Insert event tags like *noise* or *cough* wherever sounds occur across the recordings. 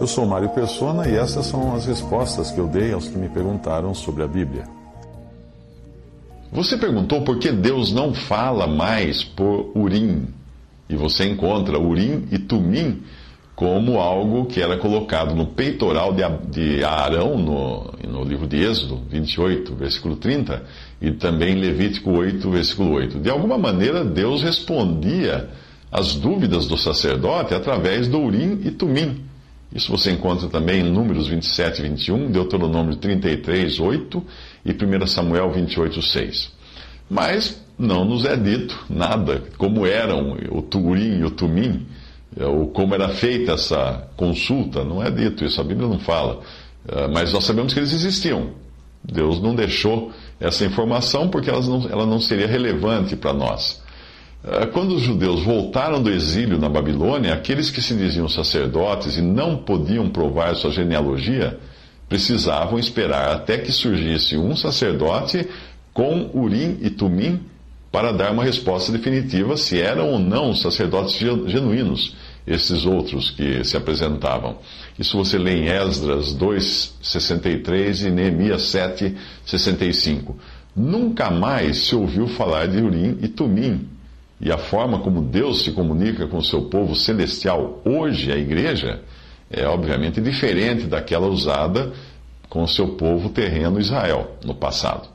Eu sou Mário Persona e essas são as respostas que eu dei aos que me perguntaram sobre a Bíblia. Você perguntou por que Deus não fala mais por Urim, e você encontra Urim e Tumim como algo que era colocado no peitoral de Arão, no, no livro de Êxodo 28, versículo 30, e também Levítico 8, versículo 8. De alguma maneira, Deus respondia às dúvidas do sacerdote através do Urim e Tumim. Isso você encontra também em Números 27 e 21, Deuteronômio 33, 8 e 1 Samuel 28, 6. Mas não nos é dito nada como eram o Turim e o Tumim, é, ou como era feita essa consulta, não é dito isso, a Bíblia não fala. É, mas nós sabemos que eles existiam. Deus não deixou essa informação porque ela não, ela não seria relevante para nós. É, quando os judeus voltaram do exílio na Babilônia, aqueles que se diziam sacerdotes e não podiam provar sua genealogia, precisavam esperar até que surgisse um sacerdote com Urim e Tumim para dar uma resposta definitiva se eram ou não sacerdotes genuínos, esses outros que se apresentavam. Isso você lê em Esdras 2:63 e Neemias 7:65. Nunca mais se ouviu falar de Urim e Tumim. E a forma como Deus se comunica com o seu povo celestial hoje, a igreja, é obviamente diferente daquela usada com o seu povo terreno Israel no passado.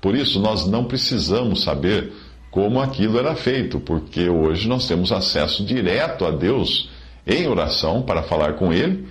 Por isso, nós não precisamos saber como aquilo era feito, porque hoje nós temos acesso direto a Deus em oração para falar com Ele,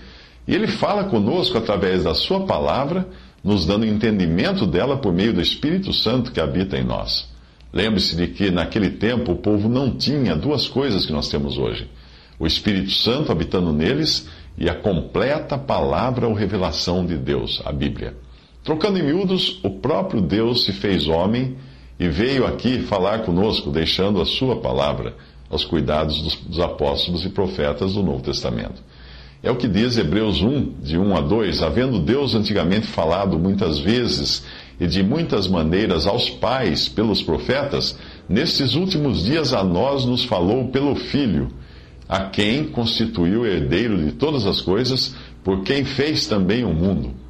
e Ele fala conosco através da Sua palavra, nos dando entendimento dela por meio do Espírito Santo que habita em nós. Lembre-se de que naquele tempo o povo não tinha duas coisas que nós temos hoje: o Espírito Santo habitando neles e a completa palavra ou revelação de Deus, a Bíblia. Trocando em miúdos, o próprio Deus se fez homem e veio aqui falar conosco, deixando a sua palavra aos cuidados dos, dos, apóstolos e profetas do Novo Testamento. É o que diz Hebreus 1, de 1 a 2: Havendo Deus antigamente falado muitas vezes e de muitas maneiras aos pais pelos profetas, nestes últimos dias a nós nos falou pelo Filho, a quem constituiu herdeiro de todas as coisas, por quem fez também o mundo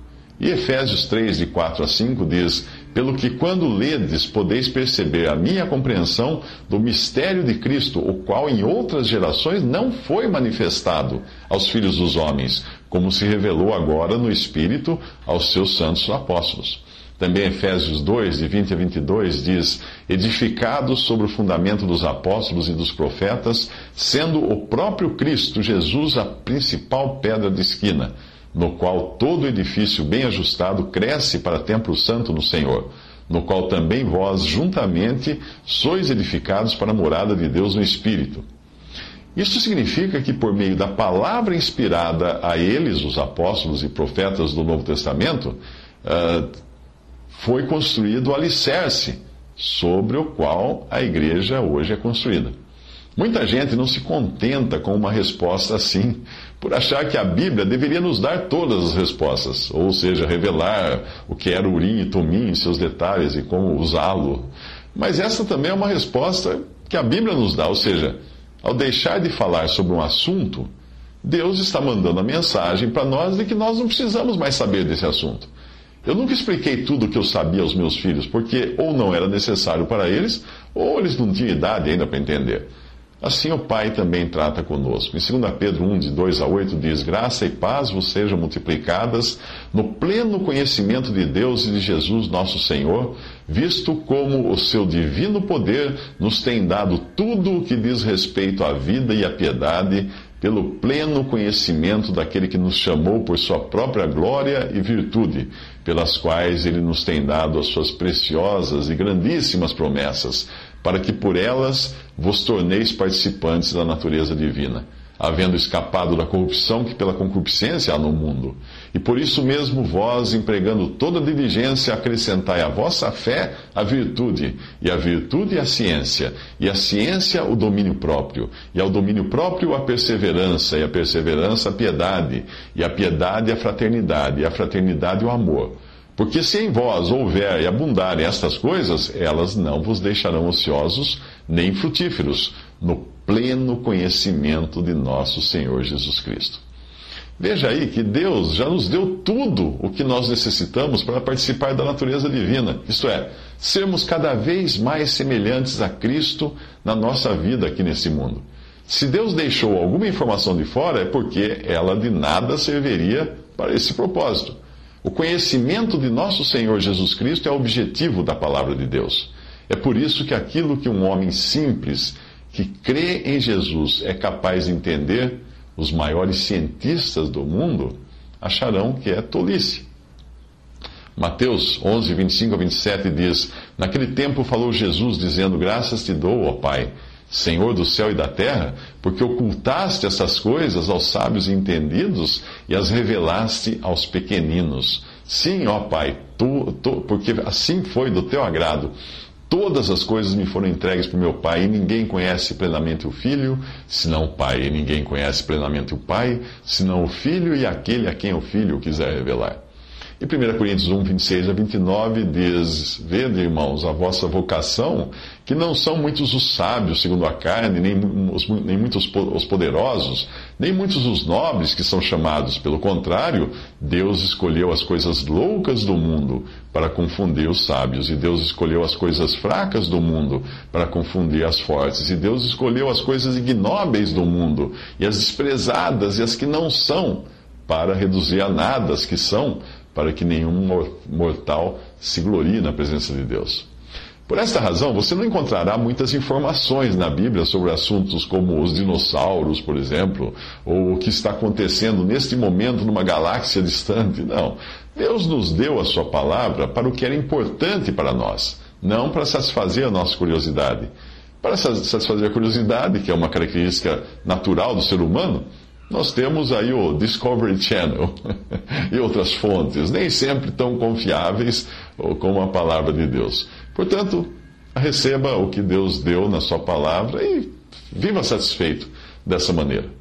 e Efésios 3, de 4 a 5, diz: Pelo que quando ledes, podeis perceber a minha compreensão do mistério de Cristo, o qual em outras gerações não foi manifestado aos filhos dos homens, como se revelou agora no Espírito aos seus santos apóstolos. Também Efésios 2, de 20 a 22, diz: Edificados sobre o fundamento dos apóstolos e dos profetas, sendo o próprio Cristo Jesus a principal pedra de esquina no qual todo edifício bem ajustado cresce para templo santo no Senhor, no qual também vós, juntamente, sois edificados para a morada de Deus no Espírito. Isso significa que, por meio da palavra inspirada a eles, os apóstolos e profetas do Novo Testamento, uh, foi construído o alicerce sobre o qual a igreja hoje é construída. Muita gente não se contenta com uma resposta assim, por achar que a Bíblia deveria nos dar todas as respostas, ou seja, revelar o que era Urim e Tumim, seus detalhes e como usá-lo. Mas essa também é uma resposta que a Bíblia nos dá, ou seja, ao deixar de falar sobre um assunto, Deus está mandando a mensagem para nós de que nós não precisamos mais saber desse assunto. Eu nunca expliquei tudo o que eu sabia aos meus filhos, porque ou não era necessário para eles, ou eles não tinham idade ainda para entender. Assim o Pai também trata conosco. Em 2 Pedro 1, de 2 a 8, diz: Graça e paz vos sejam multiplicadas no pleno conhecimento de Deus e de Jesus nosso Senhor, visto como o seu divino poder nos tem dado tudo o que diz respeito à vida e à piedade, pelo pleno conhecimento daquele que nos chamou por sua própria glória e virtude, pelas quais ele nos tem dado as suas preciosas e grandíssimas promessas para que por elas vos torneis participantes da natureza divina havendo escapado da corrupção que pela concupiscência há no mundo. E por isso mesmo vós, empregando toda diligência, acrescentai à vossa fé a virtude, e a virtude a ciência, e a ciência o domínio próprio, e ao domínio próprio a perseverança, e a perseverança a piedade, e a piedade a fraternidade, e a fraternidade o amor. Porque se em vós houver e abundarem estas coisas, elas não vos deixarão ociosos nem frutíferos no pleno conhecimento de nosso Senhor Jesus Cristo. Veja aí que Deus já nos deu tudo o que nós necessitamos para participar da natureza divina, isto é, sermos cada vez mais semelhantes a Cristo na nossa vida aqui nesse mundo. Se Deus deixou alguma informação de fora, é porque ela de nada serviria para esse propósito. O conhecimento de nosso Senhor Jesus Cristo é o objetivo da palavra de Deus. É por isso que aquilo que um homem simples que crê em Jesus é capaz de entender, os maiores cientistas do mundo acharão que é tolice. Mateus 11, 25 a 27 diz: Naquele tempo falou Jesus, dizendo: Graças te dou, ó Pai, Senhor do céu e da terra, porque ocultaste essas coisas aos sábios e entendidos e as revelaste aos pequeninos. Sim, ó Pai, tu, tu, porque assim foi do teu agrado. Todas as coisas me foram entregues por meu Pai, e ninguém conhece plenamente o Filho, senão o Pai, e ninguém conhece plenamente o Pai, senão o Filho e aquele a quem o Filho quiser revelar. E 1 Coríntios 1, 26 a 29 diz: Vede, irmãos, a vossa vocação, que não são muitos os sábios segundo a carne, nem, os, nem muitos os poderosos, nem muitos os nobres que são chamados. Pelo contrário, Deus escolheu as coisas loucas do mundo para confundir os sábios, e Deus escolheu as coisas fracas do mundo para confundir as fortes, e Deus escolheu as coisas ignóbeis do mundo, e as desprezadas e as que não são, para reduzir a nada as que são para que nenhum mortal se glorie na presença de Deus. Por esta razão, você não encontrará muitas informações na Bíblia sobre assuntos como os dinossauros, por exemplo, ou o que está acontecendo neste momento numa galáxia distante. Não. Deus nos deu a Sua palavra para o que era importante para nós, não para satisfazer a nossa curiosidade. Para satisfazer a curiosidade, que é uma característica natural do ser humano, nós temos aí o Discovery Channel *laughs* e outras fontes, nem sempre tão confiáveis como a palavra de Deus. Portanto, receba o que Deus deu na sua palavra e viva satisfeito dessa maneira.